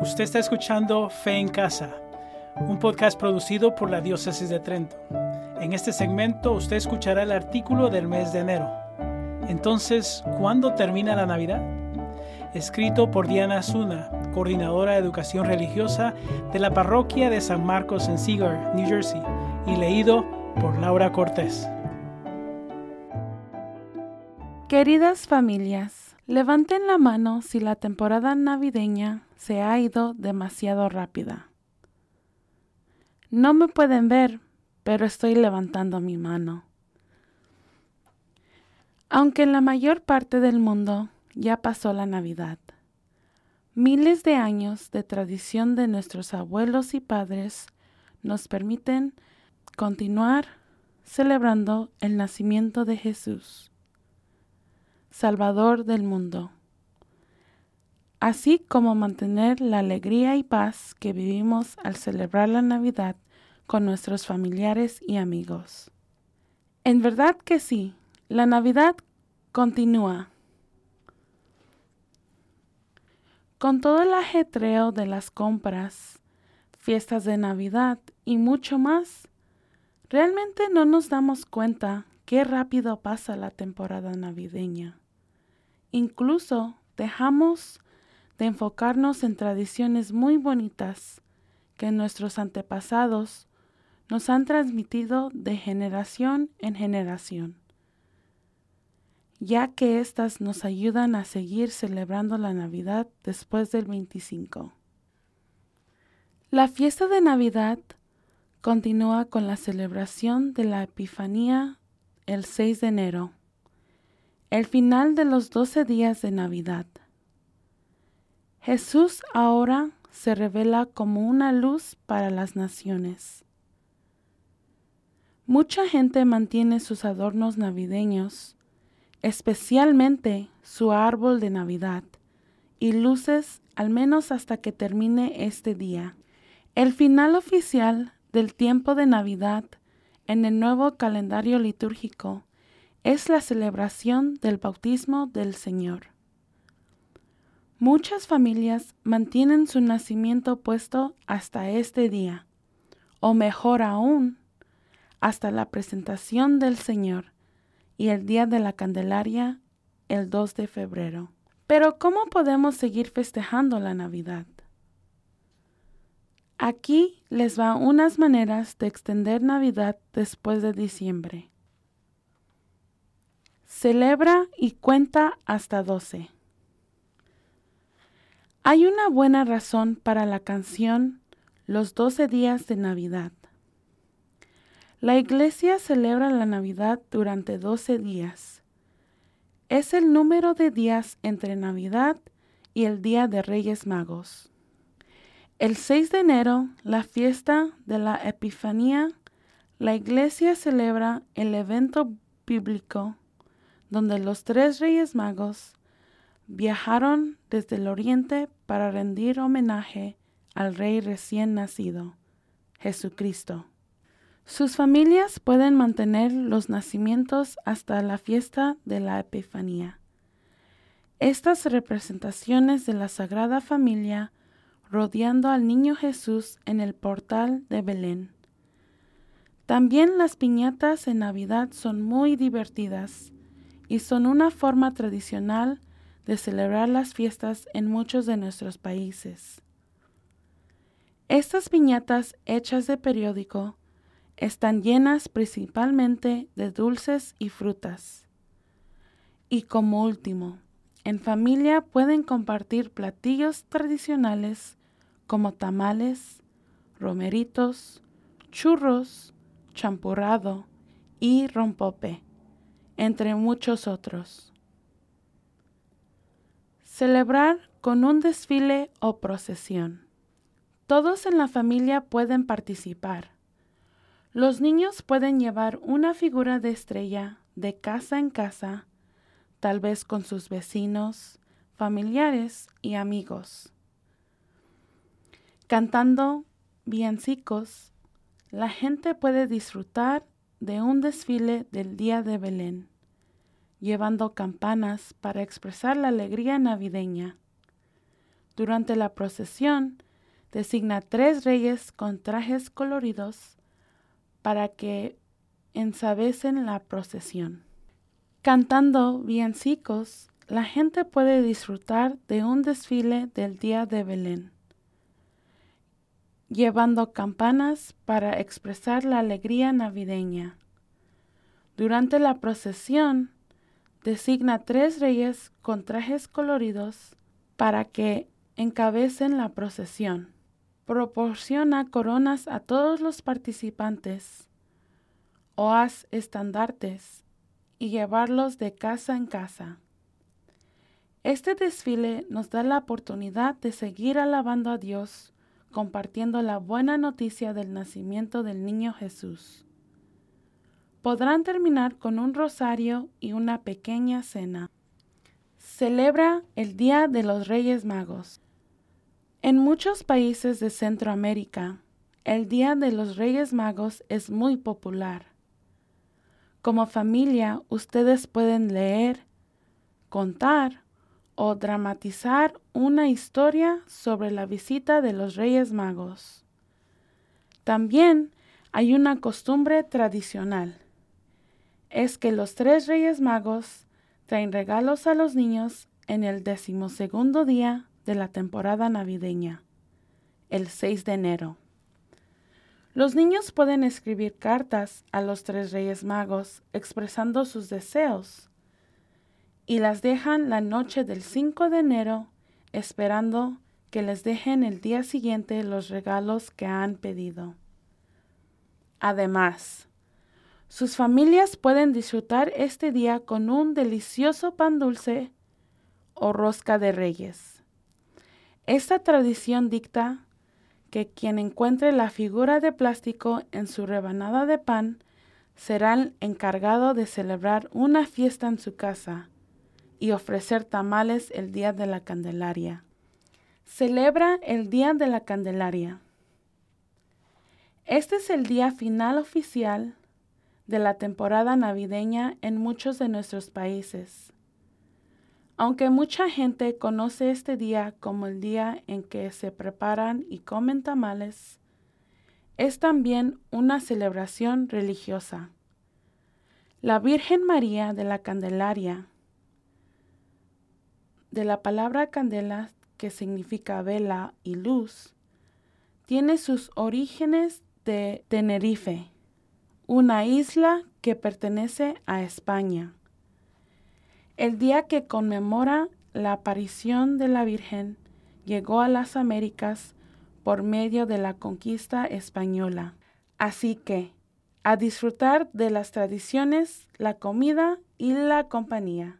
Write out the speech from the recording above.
Usted está escuchando Fe en Casa, un podcast producido por la Diócesis de Trento. En este segmento usted escuchará el artículo del mes de enero. Entonces, ¿cuándo termina la Navidad? Escrito por Diana Zuna, coordinadora de educación religiosa de la parroquia de San Marcos en Seagull, New Jersey, y leído por Laura Cortés. Queridas familias, levanten la mano si la temporada navideña se ha ido demasiado rápida. No me pueden ver, pero estoy levantando mi mano. Aunque en la mayor parte del mundo ya pasó la Navidad, miles de años de tradición de nuestros abuelos y padres nos permiten continuar celebrando el nacimiento de Jesús Salvador del mundo, así como mantener la alegría y paz que vivimos al celebrar la Navidad con nuestros familiares y amigos. En verdad que sí, la Navidad continúa. Con todo el ajetreo de las compras, fiestas de Navidad y mucho más, realmente no nos damos cuenta qué rápido pasa la temporada navideña. Incluso dejamos de enfocarnos en tradiciones muy bonitas que nuestros antepasados nos han transmitido de generación en generación, ya que éstas nos ayudan a seguir celebrando la Navidad después del 25. La fiesta de Navidad continúa con la celebración de la Epifanía el 6 de enero el final de los doce días de Navidad. Jesús ahora se revela como una luz para las naciones. Mucha gente mantiene sus adornos navideños, especialmente su árbol de Navidad, y luces al menos hasta que termine este día. El final oficial del tiempo de Navidad en el nuevo calendario litúrgico es la celebración del bautismo del Señor. Muchas familias mantienen su nacimiento puesto hasta este día, o mejor aún, hasta la presentación del Señor y el día de la Candelaria, el 2 de febrero. Pero ¿cómo podemos seguir festejando la Navidad? Aquí les va unas maneras de extender Navidad después de diciembre. Celebra y cuenta hasta doce. Hay una buena razón para la canción Los doce días de Navidad. La iglesia celebra la Navidad durante doce días. Es el número de días entre Navidad y el Día de Reyes Magos. El 6 de enero, la fiesta de la Epifanía, la iglesia celebra el evento bíblico donde los tres reyes magos viajaron desde el oriente para rendir homenaje al rey recién nacido, Jesucristo. Sus familias pueden mantener los nacimientos hasta la fiesta de la Epifanía. Estas representaciones de la Sagrada Familia rodeando al niño Jesús en el portal de Belén. También las piñatas en Navidad son muy divertidas y son una forma tradicional de celebrar las fiestas en muchos de nuestros países. Estas piñatas hechas de periódico están llenas principalmente de dulces y frutas. Y como último, en familia pueden compartir platillos tradicionales como tamales, romeritos, churros, champurrado y rompope entre muchos otros. Celebrar con un desfile o procesión. Todos en la familia pueden participar. Los niños pueden llevar una figura de estrella de casa en casa, tal vez con sus vecinos, familiares y amigos. Cantando villancicos, la gente puede disfrutar de un desfile del día de Belén llevando campanas para expresar la alegría navideña. durante la procesión, designa tres reyes con trajes coloridos para que ensabecen la procesión. Cantando villancicos, la gente puede disfrutar de un desfile del día de Belén, llevando campanas para expresar la alegría navideña. Durante la procesión, designa tres reyes con trajes coloridos para que encabecen la procesión. Proporciona coronas a todos los participantes, o haz estandartes y llevarlos de casa en casa. Este desfile nos da la oportunidad de seguir alabando a Dios, compartiendo la buena noticia del nacimiento del niño Jesús. Podrán terminar con un rosario y una pequeña cena. Celebra el Día de los Reyes Magos. En muchos países de Centroamérica, el Día de los Reyes Magos es muy popular. Como familia, ustedes pueden leer, contar o dramatizar una historia sobre la visita de los Reyes Magos. También hay una costumbre tradicional. Es que los tres Reyes Magos traen regalos a los niños en el decimosegundo día de la temporada navideña, el 6 de enero. Los niños pueden escribir cartas a los tres Reyes Magos expresando sus deseos y las dejan la noche del 5 de enero esperando que les dejen el día siguiente los regalos que han pedido. Además, sus familias pueden disfrutar este día con un delicioso pan dulce o rosca de reyes. Esta tradición dicta que quien encuentre la figura de plástico en su rebanada de pan será el encargado de celebrar una fiesta en su casa y ofrecer tamales el día de la Candelaria. Celebra el Día de la Candelaria. Este es el día final oficial de la temporada navideña en muchos de nuestros países. Aunque mucha gente conoce este día como el día en que se preparan y comen tamales, es también una celebración religiosa. La Virgen María de la Candelaria de la palabra candela, que significa vela y luz, tiene sus orígenes de Tenerife, una isla que pertenece a España. El día que conmemora la aparición de la Virgen llegó a las Américas por medio de la conquista española. Así que, a disfrutar de las tradiciones, la comida y la compañía.